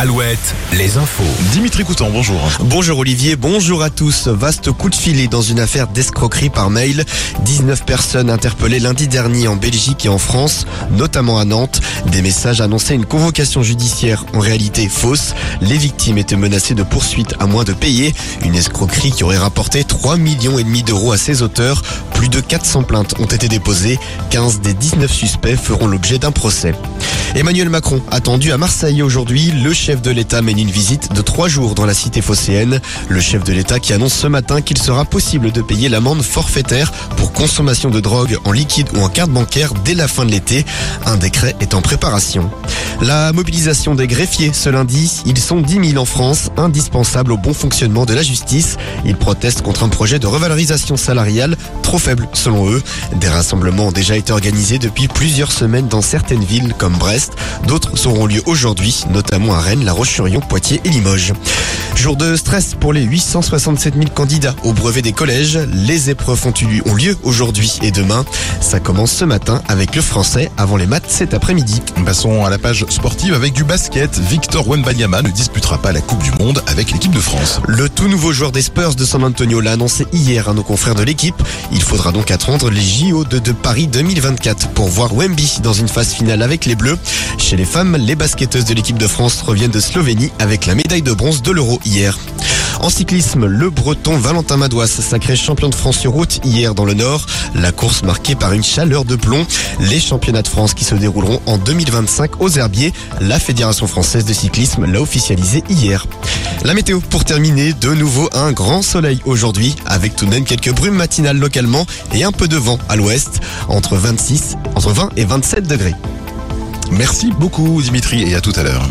Alouette, les infos. Dimitri Coutan, bonjour. Bonjour Olivier, bonjour à tous. Vaste coup de filet dans une affaire d'escroquerie par mail. 19 personnes interpellées lundi dernier en Belgique et en France, notamment à Nantes. Des messages annonçaient une convocation judiciaire en réalité fausse. Les victimes étaient menacées de poursuites à moins de payer. Une escroquerie qui aurait rapporté 3 millions et demi d'euros à ses auteurs. Plus de 400 plaintes ont été déposées. 15 des 19 suspects feront l'objet d'un procès. Emmanuel Macron attendu à Marseille aujourd'hui. Le chef de l'État mène une visite de trois jours dans la cité phocéenne. Le chef de l'État qui annonce ce matin qu'il sera possible de payer l'amende forfaitaire pour consommation de drogue en liquide ou en carte bancaire dès la fin de l'été. Un décret est en préparation. La mobilisation des greffiers ce lundi, ils sont 10 000 en France, indispensables au bon fonctionnement de la justice. Ils protestent contre un projet de revalorisation salariale trop faible selon eux. Des rassemblements ont déjà été organisés depuis plusieurs semaines dans certaines villes comme Brest. D'autres auront lieu aujourd'hui, notamment à Rennes, La Roche-sur-Yon, Poitiers et Limoges. Jour de stress pour les 867 000 candidats au brevet des collèges. Les épreuves ont, eu, ont lieu aujourd'hui et demain. Ça commence ce matin avec le français avant les maths cet après-midi. Passons à la page sportive avec du basket. Victor Wembanyama ne disputera pas la Coupe du Monde avec l'équipe de France. Le tout nouveau joueur des Spurs de San Antonio l'a annoncé hier à nos confrères de l'équipe. Il faudra donc attendre les JO de, de Paris 2024 pour voir Wemby dans une phase finale avec les Bleus. Chez les femmes, les basketteuses de l'équipe de France reviennent de Slovénie avec la médaille de bronze de l'Euro En cyclisme, le breton Valentin Madouas, sacré champion de France sur route hier dans le Nord. La course marquée par une chaleur de plomb. Les championnats de France qui se dérouleront en 2025 aux Herbiers. La Fédération française de cyclisme l'a officialisé hier. La météo pour terminer, de nouveau un grand soleil aujourd'hui avec tout de même quelques brumes matinales localement et un peu de vent à l'ouest entre 26, entre 20 et 27 degrés. Merci beaucoup Dimitri et à tout à l'heure.